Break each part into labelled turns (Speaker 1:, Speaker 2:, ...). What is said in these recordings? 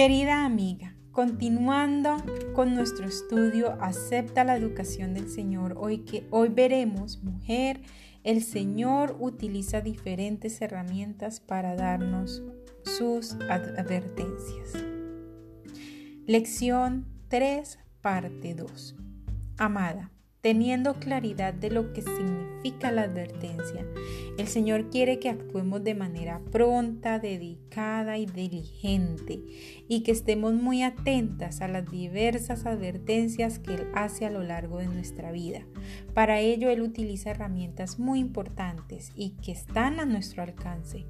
Speaker 1: Querida amiga, continuando con nuestro estudio Acepta la educación del Señor, hoy que hoy veremos, mujer, el Señor utiliza diferentes herramientas para darnos sus advertencias. Lección 3, parte 2. Amada, teniendo claridad de lo que significa la advertencia. El Señor quiere que actuemos de manera pronta, dedicada y diligente y que estemos muy atentas a las diversas advertencias que Él hace a lo largo de nuestra vida. Para ello Él utiliza herramientas muy importantes y que están a nuestro alcance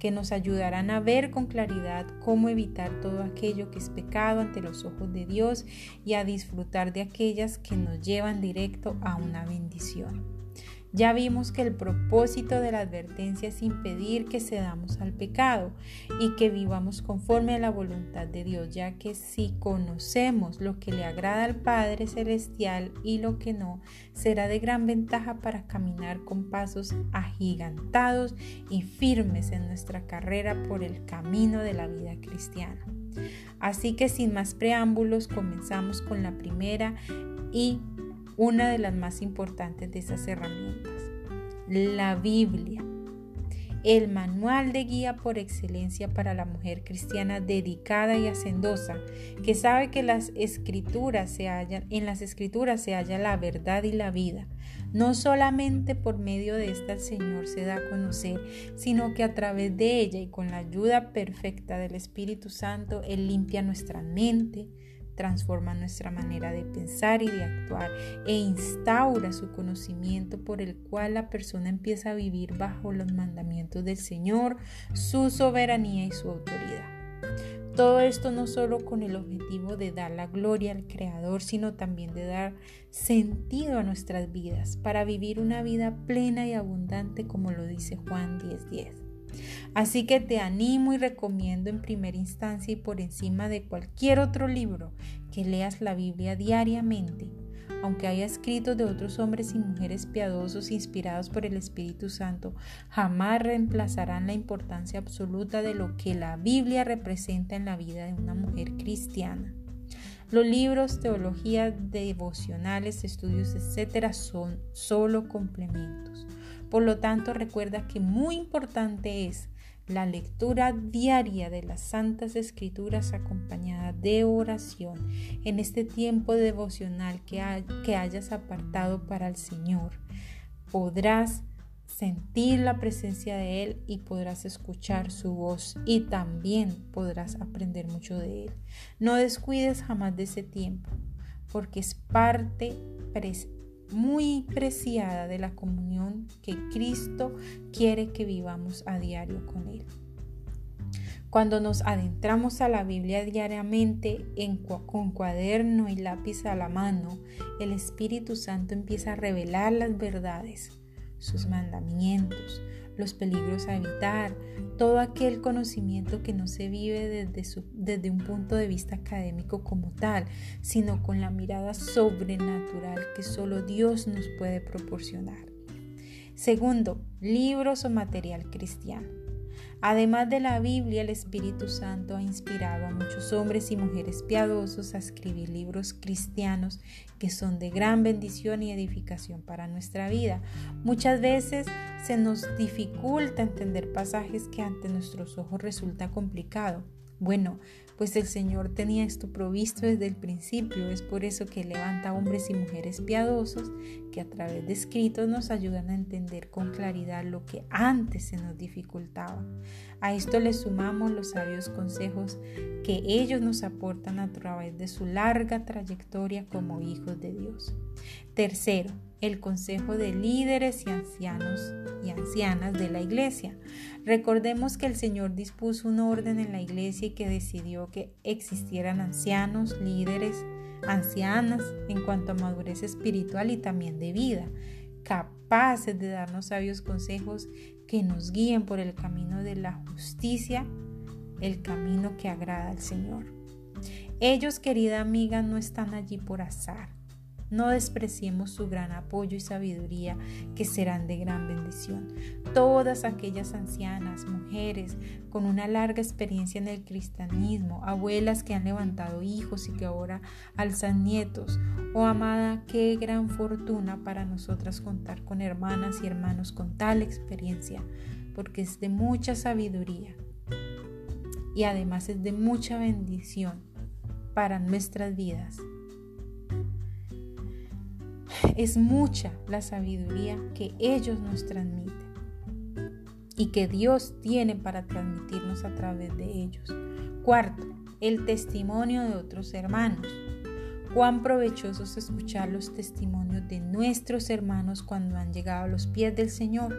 Speaker 1: que nos ayudarán a ver con claridad cómo evitar todo aquello que es pecado ante los ojos de Dios y a disfrutar de aquellas que nos llevan directo a una bendición. Ya vimos que el propósito de la advertencia es impedir que cedamos al pecado y que vivamos conforme a la voluntad de Dios, ya que si conocemos lo que le agrada al Padre Celestial y lo que no, será de gran ventaja para caminar con pasos agigantados y firmes en nuestra carrera por el camino de la vida cristiana. Así que sin más preámbulos, comenzamos con la primera y una de las más importantes de esas herramientas, la Biblia, el manual de guía por excelencia para la mujer cristiana dedicada y hacendosa, que sabe que las escrituras se hallan, en las escrituras se halla la verdad y la vida. No solamente por medio de esta el Señor se da a conocer, sino que a través de ella y con la ayuda perfecta del Espíritu Santo, Él limpia nuestra mente, transforma nuestra manera de pensar y de actuar e instaura su conocimiento por el cual la persona empieza a vivir bajo los mandamientos del Señor, su soberanía y su autoridad. Todo esto no solo con el objetivo de dar la gloria al Creador, sino también de dar sentido a nuestras vidas, para vivir una vida plena y abundante como lo dice Juan 10:10. Así que te animo y recomiendo en primera instancia y por encima de cualquier otro libro que leas la Biblia diariamente, aunque haya escritos de otros hombres y mujeres piadosos inspirados por el Espíritu Santo, jamás reemplazarán la importancia absoluta de lo que la Biblia representa en la vida de una mujer cristiana. Los libros, teologías devocionales, estudios, etcétera, son solo complementos. Por lo tanto, recuerda que muy importante es la lectura diaria de las Santas Escrituras acompañada de oración en este tiempo devocional que, que hayas apartado para el Señor. Podrás sentir la presencia de Él y podrás escuchar su voz y también podrás aprender mucho de Él. No descuides jamás de ese tiempo porque es parte muy preciada de la comunión que Cristo quiere que vivamos a diario con Él. Cuando nos adentramos a la Biblia diariamente en, con cuaderno y lápiz a la mano, el Espíritu Santo empieza a revelar las verdades, sus mandamientos, los peligros a evitar, todo aquel conocimiento que no se vive desde, desde un punto de vista académico como tal, sino con la mirada sobrenatural que solo Dios nos puede proporcionar. Segundo, libros o material cristiano. Además de la Biblia, el Espíritu Santo ha inspirado a muchos hombres y mujeres piadosos a escribir libros cristianos que son de gran bendición y edificación para nuestra vida. Muchas veces se nos dificulta entender pasajes que ante nuestros ojos resulta complicado. Bueno, pues el Señor tenía esto provisto desde el principio. Es por eso que levanta hombres y mujeres piadosos que a través de escritos nos ayudan a entender con claridad lo que antes se nos dificultaba. A esto le sumamos los sabios consejos que ellos nos aportan a través de su larga trayectoria como hijos de Dios. Tercero, el consejo de líderes y ancianos y ancianas de la iglesia. Recordemos que el Señor dispuso un orden en la iglesia y que decidió que existieran ancianos, líderes, ancianas en cuanto a madurez espiritual y también de vida, capaces de darnos sabios consejos que nos guíen por el camino de la justicia, el camino que agrada al Señor. Ellos, querida amiga, no están allí por azar. No despreciemos su gran apoyo y sabiduría que serán de gran bendición. Todas aquellas ancianas, mujeres con una larga experiencia en el cristianismo, abuelas que han levantado hijos y que ahora alzan nietos. Oh amada, qué gran fortuna para nosotras contar con hermanas y hermanos con tal experiencia, porque es de mucha sabiduría y además es de mucha bendición para nuestras vidas. Es mucha la sabiduría que ellos nos transmiten y que Dios tiene para transmitirnos a través de ellos. Cuarto, el testimonio de otros hermanos. Cuán provechoso es escuchar los testimonios de nuestros hermanos cuando han llegado a los pies del Señor.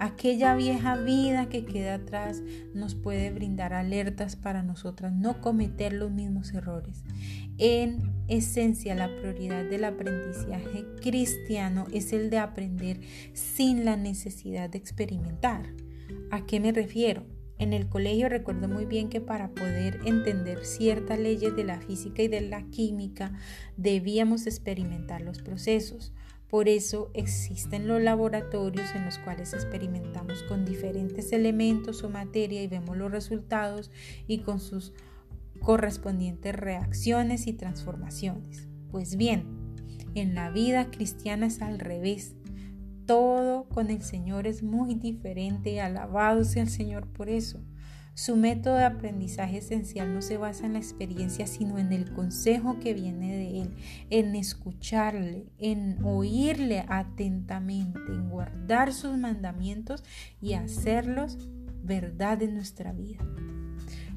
Speaker 1: Aquella vieja vida que queda atrás nos puede brindar alertas para nosotras no cometer los mismos errores. En esencia, la prioridad del aprendizaje cristiano es el de aprender sin la necesidad de experimentar. ¿A qué me refiero? En el colegio recuerdo muy bien que para poder entender ciertas leyes de la física y de la química debíamos experimentar los procesos. Por eso existen los laboratorios en los cuales experimentamos con diferentes elementos o materia y vemos los resultados y con sus correspondientes reacciones y transformaciones. Pues bien, en la vida cristiana es al revés todo con el Señor es muy diferente. Alabado sea el Señor por eso. Su método de aprendizaje esencial no se basa en la experiencia, sino en el consejo que viene de Él, en escucharle, en oírle atentamente, en guardar sus mandamientos y hacerlos verdad en nuestra vida.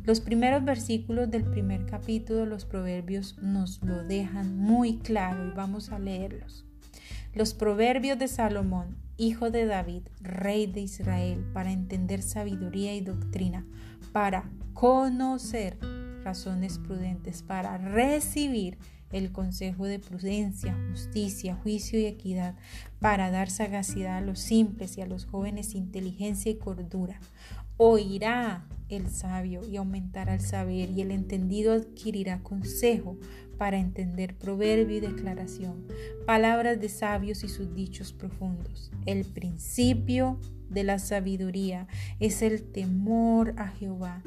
Speaker 1: Los primeros versículos del primer capítulo de los Proverbios nos lo dejan muy claro y vamos a leerlos. Los proverbios de Salomón, hijo de David, rey de Israel, para entender sabiduría y doctrina, para conocer razones prudentes, para recibir el consejo de prudencia, justicia, juicio y equidad, para dar sagacidad a los simples y a los jóvenes inteligencia y cordura. Oirá el sabio y aumentará el saber, y el entendido adquirirá consejo para entender proverbio y declaración, palabras de sabios y sus dichos profundos. El principio de la sabiduría es el temor a Jehová.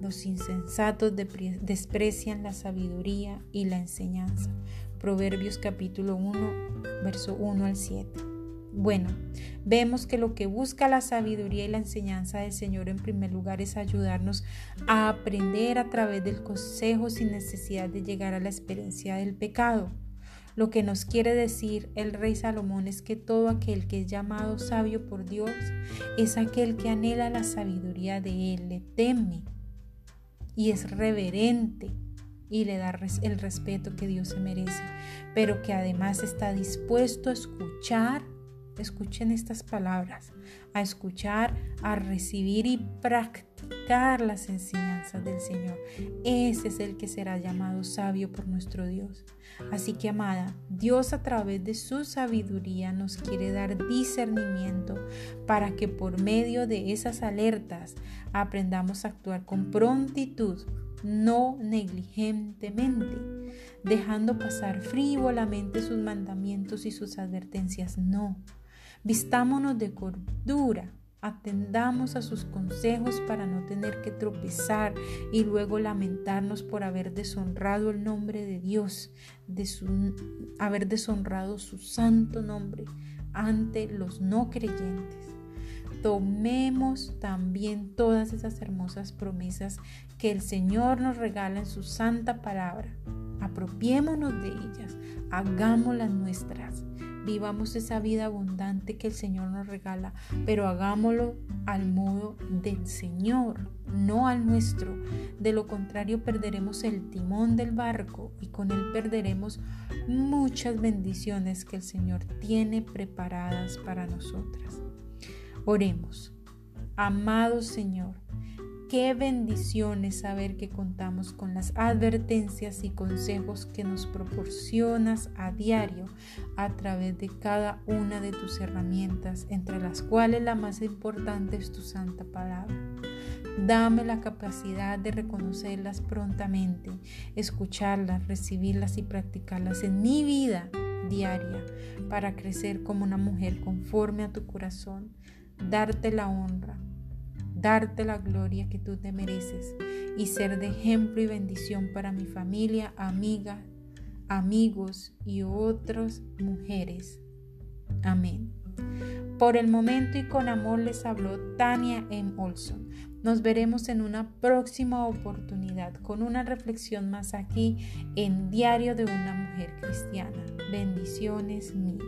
Speaker 1: Los insensatos desprecian la sabiduría y la enseñanza. Proverbios capítulo 1, verso 1 al 7. Bueno, vemos que lo que busca la sabiduría y la enseñanza del Señor en primer lugar es ayudarnos a aprender a través del consejo sin necesidad de llegar a la experiencia del pecado. Lo que nos quiere decir el rey Salomón es que todo aquel que es llamado sabio por Dios es aquel que anhela la sabiduría de Él, le teme y es reverente y le da el respeto que Dios se merece, pero que además está dispuesto a escuchar escuchen estas palabras, a escuchar, a recibir y practicar las enseñanzas del Señor. Ese es el que será llamado sabio por nuestro Dios. Así que, amada, Dios a través de su sabiduría nos quiere dar discernimiento para que por medio de esas alertas aprendamos a actuar con prontitud no negligentemente, dejando pasar frívolamente sus mandamientos y sus advertencias. No, Vistámonos de cordura, atendamos a sus consejos para no tener que tropezar y luego lamentarnos por haber deshonrado el nombre de Dios, de haber deshonrado su santo nombre ante los no creyentes. Tomemos también todas esas hermosas promesas que el Señor nos regala en su santa palabra. Apropiémonos de ellas, hagámoslas nuestras vivamos esa vida abundante que el Señor nos regala, pero hagámoslo al modo del Señor, no al nuestro. De lo contrario, perderemos el timón del barco y con él perderemos muchas bendiciones que el Señor tiene preparadas para nosotras. Oremos. Amado Señor, Qué bendición saber que contamos con las advertencias y consejos que nos proporcionas a diario a través de cada una de tus herramientas, entre las cuales la más importante es tu santa palabra. Dame la capacidad de reconocerlas prontamente, escucharlas, recibirlas y practicarlas en mi vida diaria para crecer como una mujer conforme a tu corazón, darte la honra darte la gloria que tú te mereces y ser de ejemplo y bendición para mi familia, amiga, amigos y otras mujeres. Amén. Por el momento y con amor les habló Tania M. Olson. Nos veremos en una próxima oportunidad con una reflexión más aquí en Diario de una Mujer Cristiana. Bendiciones mil.